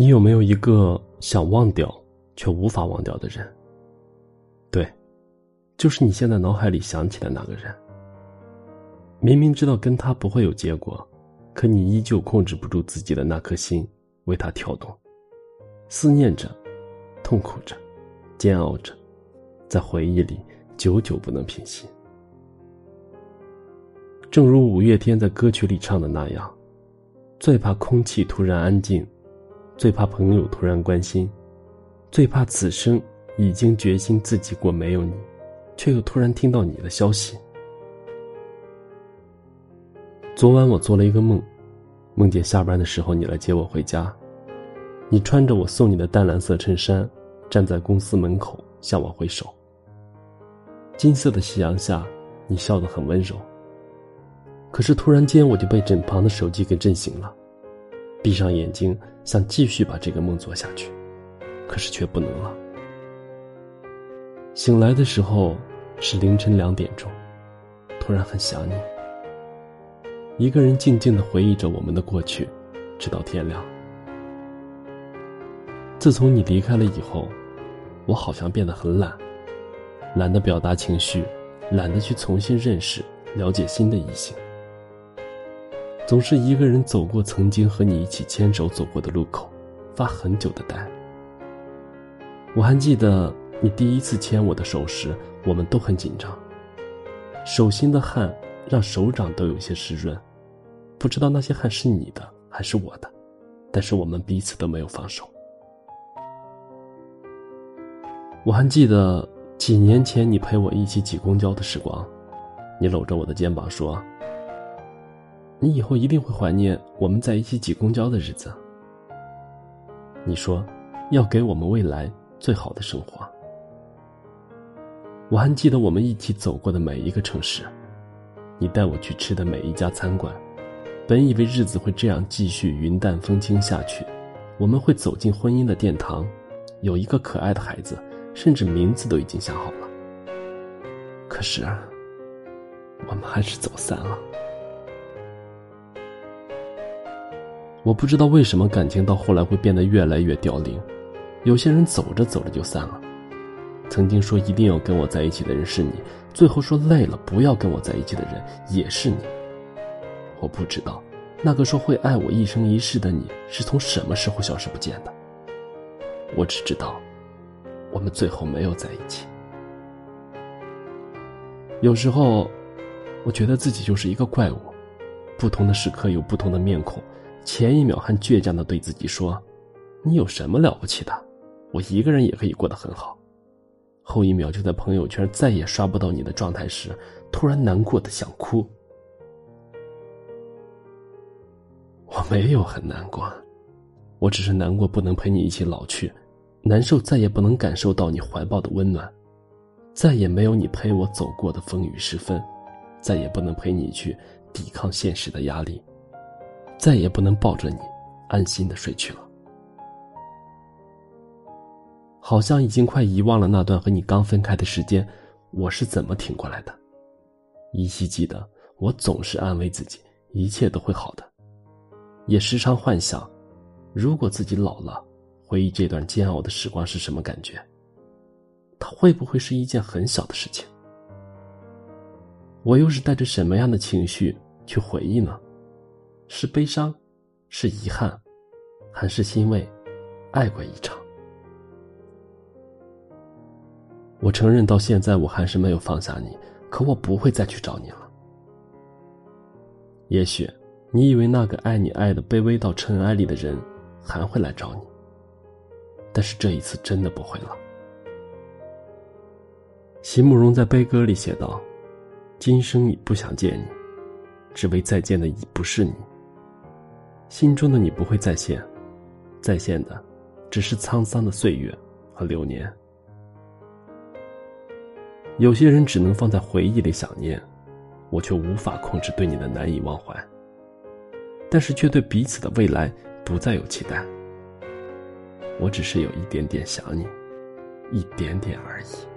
你有没有一个想忘掉却无法忘掉的人？对，就是你现在脑海里想起的那个人。明明知道跟他不会有结果，可你依旧控制不住自己的那颗心，为他跳动，思念着，痛苦着，煎熬着，在回忆里久久不能平息。正如五月天在歌曲里唱的那样，最怕空气突然安静。最怕朋友突然关心，最怕此生已经决心自己过没有你，却又突然听到你的消息。昨晚我做了一个梦，梦见下班的时候你来接我回家，你穿着我送你的淡蓝色衬衫，站在公司门口向我挥手。金色的夕阳下，你笑得很温柔。可是突然间我就被枕旁的手机给震醒了。闭上眼睛，想继续把这个梦做下去，可是却不能了。醒来的时候是凌晨两点钟，突然很想你。一个人静静的回忆着我们的过去，直到天亮。自从你离开了以后，我好像变得很懒，懒得表达情绪，懒得去重新认识、了解新的异性。总是一个人走过曾经和你一起牵手走过的路口，发很久的呆。我还记得你第一次牵我的手时，我们都很紧张，手心的汗让手掌都有些湿润，不知道那些汗是你的还是我的，但是我们彼此都没有放手。我还记得几年前你陪我一起挤公交的时光，你搂着我的肩膀说。你以后一定会怀念我们在一起挤公交的日子。你说，要给我们未来最好的生活。我还记得我们一起走过的每一个城市，你带我去吃的每一家餐馆。本以为日子会这样继续云淡风轻下去，我们会走进婚姻的殿堂，有一个可爱的孩子，甚至名字都已经想好了。可是，我们还是走散了。我不知道为什么感情到后来会变得越来越凋零，有些人走着走着就散了。曾经说一定要跟我在一起的人是你，最后说累了不要跟我在一起的人也是你。我不知道，那个说会爱我一生一世的你是从什么时候消失不见的。我只知道，我们最后没有在一起。有时候，我觉得自己就是一个怪物，不同的时刻有不同的面孔。前一秒还倔强的对自己说：“你有什么了不起的？我一个人也可以过得很好。”后一秒就在朋友圈再也刷不到你的状态时，突然难过的想哭。我没有很难过，我只是难过不能陪你一起老去，难受再也不能感受到你怀抱的温暖，再也没有你陪我走过的风雨时分，再也不能陪你去抵抗现实的压力。再也不能抱着你，安心的睡去了。好像已经快遗忘了那段和你刚分开的时间，我是怎么挺过来的？依稀记得，我总是安慰自己，一切都会好的。也时常幻想，如果自己老了，回忆这段煎熬的时光是什么感觉？它会不会是一件很小的事情？我又是带着什么样的情绪去回忆呢？是悲伤，是遗憾，还是欣慰？爱过一场。我承认，到现在我还是没有放下你，可我不会再去找你了。也许你以为那个爱你爱的卑微到尘埃里的人还会来找你，但是这一次真的不会了。席慕容在悲歌里写道：“今生已不想见你，只为再见的已不是你。”心中的你不会再现，再现的，只是沧桑的岁月和流年。有些人只能放在回忆里想念，我却无法控制对你的难以忘怀。但是却对彼此的未来不再有期待。我只是有一点点想你，一点点而已。